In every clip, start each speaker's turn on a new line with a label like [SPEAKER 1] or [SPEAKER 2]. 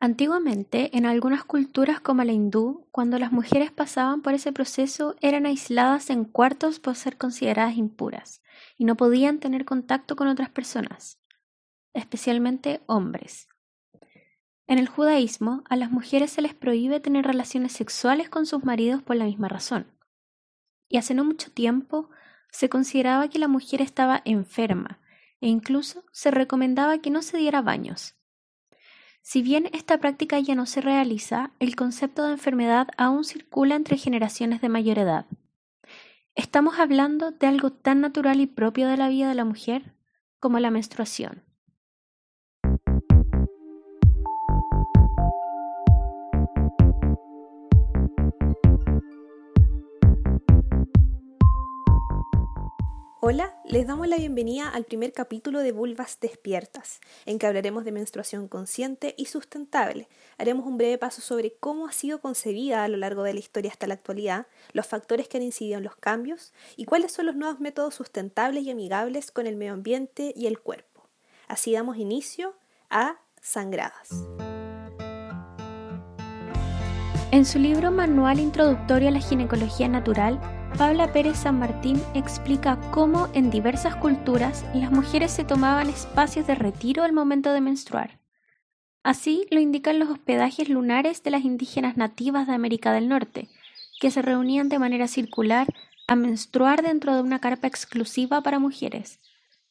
[SPEAKER 1] Antiguamente, en algunas culturas como la hindú, cuando las mujeres pasaban por ese proceso eran aisladas en cuartos por ser consideradas impuras y no podían tener contacto con otras personas, especialmente hombres. En el judaísmo, a las mujeres se les prohíbe tener relaciones sexuales con sus maridos por la misma razón. Y hace no mucho tiempo se consideraba que la mujer estaba enferma e incluso se recomendaba que no se diera baños. Si bien esta práctica ya no se realiza, el concepto de enfermedad aún circula entre generaciones de mayor edad. Estamos hablando de algo tan natural y propio de la vida de la mujer como la menstruación.
[SPEAKER 2] Hola, les damos la bienvenida al primer capítulo de Vulvas Despiertas, en que hablaremos de menstruación consciente y sustentable. Haremos un breve paso sobre cómo ha sido concebida a lo largo de la historia hasta la actualidad, los factores que han incidido en los cambios y cuáles son los nuevos métodos sustentables y amigables con el medio ambiente y el cuerpo. Así damos inicio a Sangradas.
[SPEAKER 1] En su libro Manual Introductorio a la Ginecología Natural, Paula Pérez San Martín explica cómo en diversas culturas las mujeres se tomaban espacios de retiro al momento de menstruar. Así lo indican los hospedajes lunares de las indígenas nativas de América del Norte, que se reunían de manera circular a menstruar dentro de una carpa exclusiva para mujeres,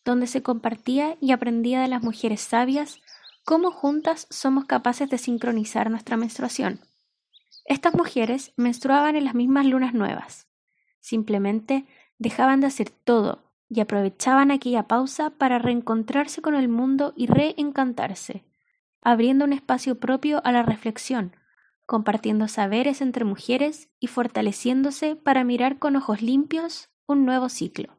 [SPEAKER 1] donde se compartía y aprendía de las mujeres sabias cómo juntas somos capaces de sincronizar nuestra menstruación. Estas mujeres menstruaban en las mismas lunas nuevas. Simplemente dejaban de hacer todo y aprovechaban aquella pausa para reencontrarse con el mundo y reencantarse, abriendo un espacio propio a la reflexión, compartiendo saberes entre mujeres y fortaleciéndose para mirar con ojos limpios un nuevo ciclo.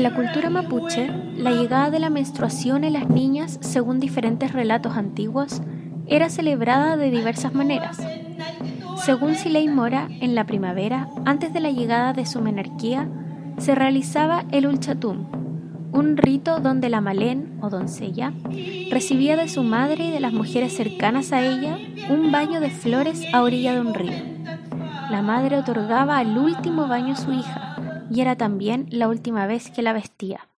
[SPEAKER 1] En la cultura mapuche, la llegada de la menstruación en las niñas, según diferentes relatos antiguos, era celebrada de diversas maneras. Según Silei Mora, en la primavera, antes de la llegada de su menarquía, se realizaba el ulchatum, un rito donde la malén o doncella recibía de su madre y de las mujeres cercanas a ella un baño de flores a orilla de un río. La madre otorgaba al último baño a su hija, y era también la última vez que la vestía.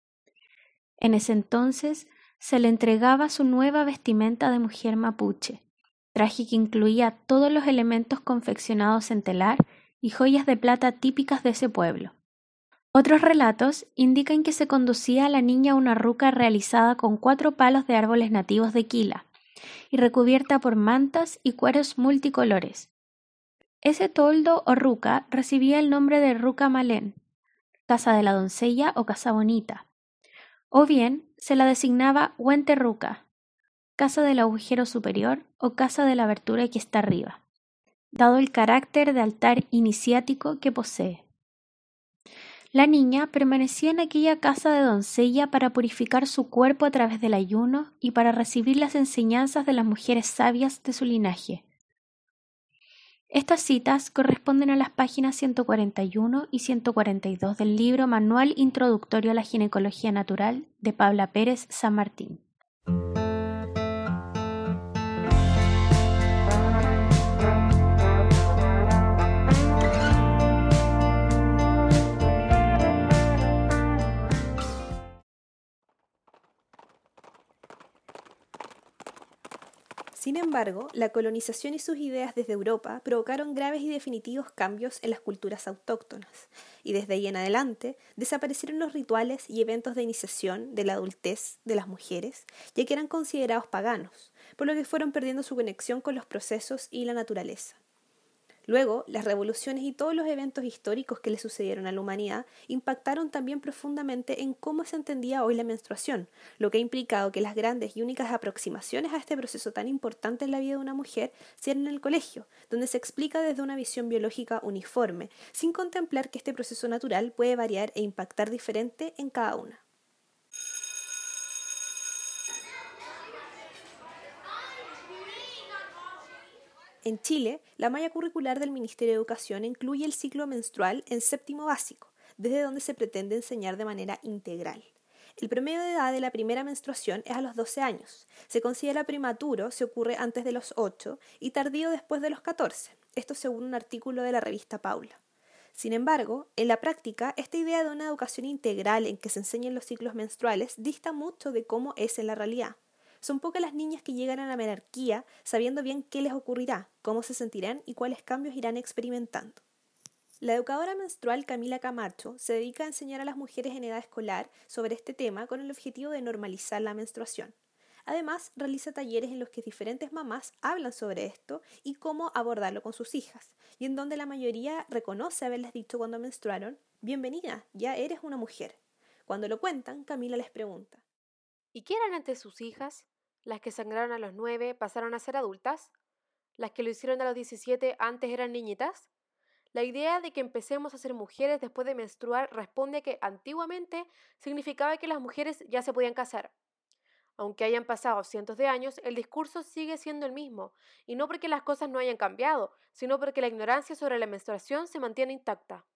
[SPEAKER 1] En ese entonces se le entregaba su nueva vestimenta de mujer mapuche, traje que incluía todos los elementos confeccionados en telar y joyas de plata típicas de ese pueblo. Otros relatos indican que se conducía a la niña a una ruca realizada con cuatro palos de árboles nativos de Quila y recubierta por mantas y cueros multicolores. Ese toldo o ruca recibía el nombre de ruca malén, casa de la doncella o casa bonita, o bien se la designaba Huenterruca, casa del agujero superior o casa de la abertura que está arriba, dado el carácter de altar iniciático que posee. La niña permanecía en aquella casa de doncella para purificar su cuerpo a través del ayuno y para recibir las enseñanzas de las mujeres sabias de su linaje, estas citas corresponden a las páginas 141 y 142 del libro Manual Introductorio a la Ginecología Natural de Paula Pérez San Martín.
[SPEAKER 2] Sin embargo, la colonización y sus ideas desde Europa provocaron graves y definitivos cambios en las culturas autóctonas, y desde ahí en adelante desaparecieron los rituales y eventos de iniciación de la adultez de las mujeres, ya que eran considerados paganos, por lo que fueron perdiendo su conexión con los procesos y la naturaleza. Luego, las revoluciones y todos los eventos históricos que le sucedieron a la humanidad impactaron también profundamente en cómo se entendía hoy la menstruación, lo que ha implicado que las grandes y únicas aproximaciones a este proceso tan importante en la vida de una mujer sean en el colegio, donde se explica desde una visión biológica uniforme, sin contemplar que este proceso natural puede variar e impactar diferente en cada una. En Chile, la malla curricular del Ministerio de Educación incluye el ciclo menstrual en séptimo básico, desde donde se pretende enseñar de manera integral. El promedio de edad de la primera menstruación es a los 12 años. Se considera prematuro si ocurre antes de los 8 y tardío después de los 14. Esto según un artículo de la revista Paula. Sin embargo, en la práctica, esta idea de una educación integral en que se enseñen los ciclos menstruales dista mucho de cómo es en la realidad. Son pocas las niñas que llegan a la menarquía sabiendo bien qué les ocurrirá, cómo se sentirán y cuáles cambios irán experimentando. La educadora menstrual Camila Camacho se dedica a enseñar a las mujeres en edad escolar sobre este tema con el objetivo de normalizar la menstruación. Además, realiza talleres en los que diferentes mamás hablan sobre esto y cómo abordarlo con sus hijas, y en donde la mayoría reconoce haberles dicho cuando menstruaron, bienvenida, ya eres una mujer. Cuando lo cuentan, Camila les pregunta,
[SPEAKER 3] ¿y qué eran antes sus hijas? ¿Las que sangraron a los nueve pasaron a ser adultas? ¿Las que lo hicieron a los diecisiete antes eran niñitas? La idea de que empecemos a ser mujeres después de menstruar responde a que antiguamente significaba que las mujeres ya se podían casar. Aunque hayan pasado cientos de años, el discurso sigue siendo el mismo, y no porque las cosas no hayan cambiado, sino porque la ignorancia sobre la menstruación se mantiene intacta.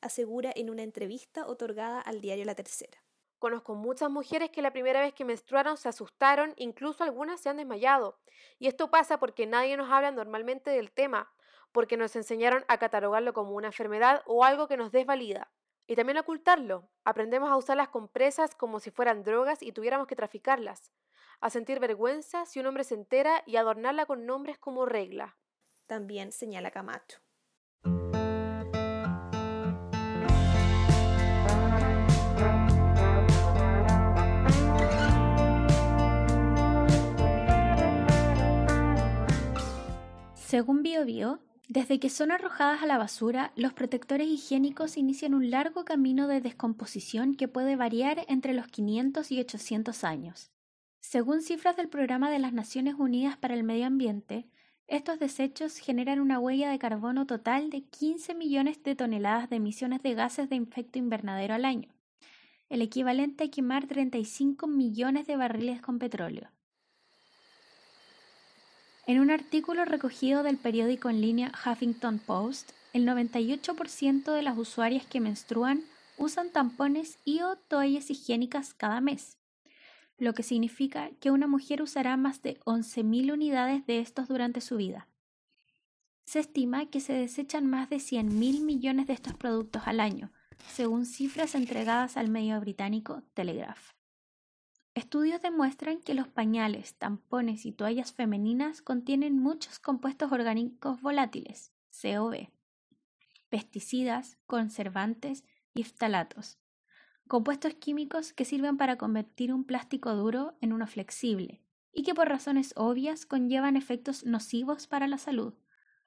[SPEAKER 2] Asegura en una entrevista otorgada al diario La Tercera.
[SPEAKER 3] Conozco muchas mujeres que la primera vez que menstruaron se asustaron, incluso algunas se han desmayado. Y esto pasa porque nadie nos habla normalmente del tema, porque nos enseñaron a catalogarlo como una enfermedad o algo que nos desvalida. Y también ocultarlo. Aprendemos a usar las compresas como si fueran drogas y tuviéramos que traficarlas. A sentir vergüenza si un hombre se entera y adornarla con nombres como regla.
[SPEAKER 2] También señala Camacho.
[SPEAKER 1] Según BioBio, desde que son arrojadas a la basura, los protectores higiénicos inician un largo camino de descomposición que puede variar entre los 500 y 800 años. Según cifras del Programa de las Naciones Unidas para el Medio Ambiente, estos desechos generan una huella de carbono total de 15 millones de toneladas de emisiones de gases de efecto invernadero al año, el equivalente a quemar 35 millones de barriles con petróleo. En un artículo recogido del periódico en línea Huffington Post, el 98% de las usuarias que menstruan usan tampones y o toallas higiénicas cada mes, lo que significa que una mujer usará más de 11.000 unidades de estos durante su vida. Se estima que se desechan más de 100.000 millones de estos productos al año, según cifras entregadas al medio británico Telegraph. Estudios demuestran que los pañales, tampones y toallas femeninas contienen muchos compuestos orgánicos volátiles, COV, pesticidas, conservantes y ftalatos, compuestos químicos que sirven para convertir un plástico duro en uno flexible y que por razones obvias conllevan efectos nocivos para la salud,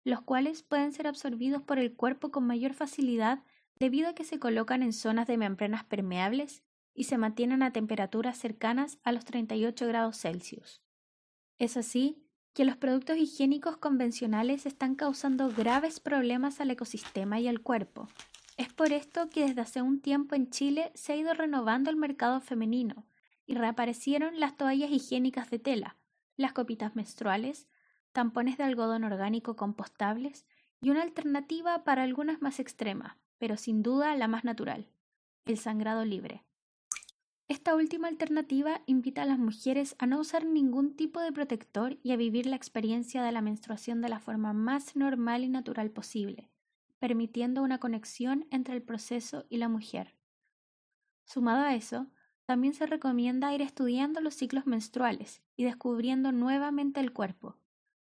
[SPEAKER 1] los cuales pueden ser absorbidos por el cuerpo con mayor facilidad debido a que se colocan en zonas de membranas permeables y se mantienen a temperaturas cercanas a los 38 grados Celsius. Es así que los productos higiénicos convencionales están causando graves problemas al ecosistema y al cuerpo. Es por esto que desde hace un tiempo en Chile se ha ido renovando el mercado femenino y reaparecieron las toallas higiénicas de tela, las copitas menstruales, tampones de algodón orgánico compostables y una alternativa para algunas más extrema, pero sin duda la más natural, el sangrado libre. Esta última alternativa invita a las mujeres a no usar ningún tipo de protector y a vivir la experiencia de la menstruación de la forma más normal y natural posible, permitiendo una conexión entre el proceso y la mujer. Sumado a eso, también se recomienda ir estudiando los ciclos menstruales y descubriendo nuevamente el cuerpo.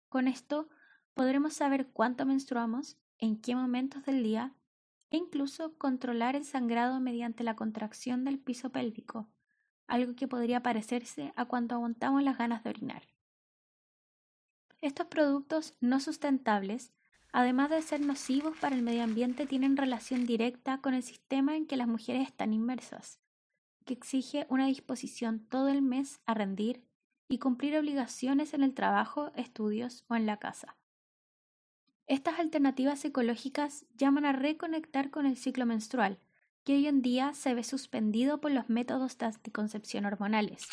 [SPEAKER 1] Con esto podremos saber cuánto menstruamos, en qué momentos del día e incluso controlar el sangrado mediante la contracción del piso pélvico, algo que podría parecerse a cuando aguantamos las ganas de orinar. Estos productos no sustentables, además de ser nocivos para el medio ambiente, tienen relación directa con el sistema en que las mujeres están inmersas, que exige una disposición todo el mes a rendir y cumplir obligaciones en el trabajo, estudios o en la casa. Estas alternativas ecológicas llaman a reconectar con el ciclo menstrual, que hoy en día se ve suspendido por los métodos de anticoncepción hormonales.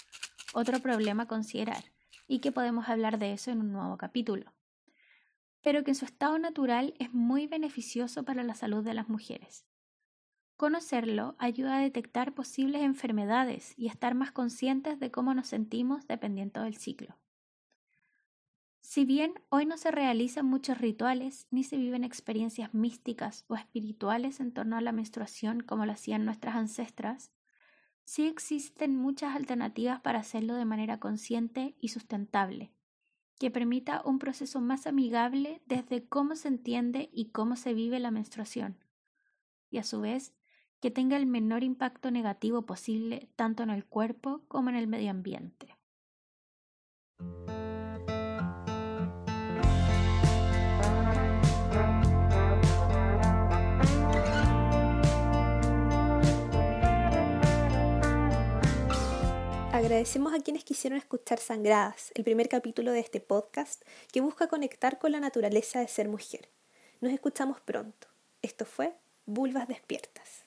[SPEAKER 1] Otro problema a considerar, y que podemos hablar de eso en un nuevo capítulo. pero que en su estado natural es muy beneficioso para la salud de las mujeres. Conocerlo ayuda a detectar posibles enfermedades y estar más conscientes de cómo nos sentimos dependiendo del ciclo. Si bien hoy no se realizan muchos rituales ni se viven experiencias místicas o espirituales en torno a la menstruación como lo hacían nuestras ancestras, sí existen muchas alternativas para hacerlo de manera consciente y sustentable, que permita un proceso más amigable desde cómo se entiende y cómo se vive la menstruación, y a su vez que tenga el menor impacto negativo posible tanto en el cuerpo como en el medio ambiente.
[SPEAKER 2] Agradecemos a quienes quisieron escuchar Sangradas, el primer capítulo de este podcast que busca conectar con la naturaleza de ser mujer. Nos escuchamos pronto. Esto fue Vulvas Despiertas.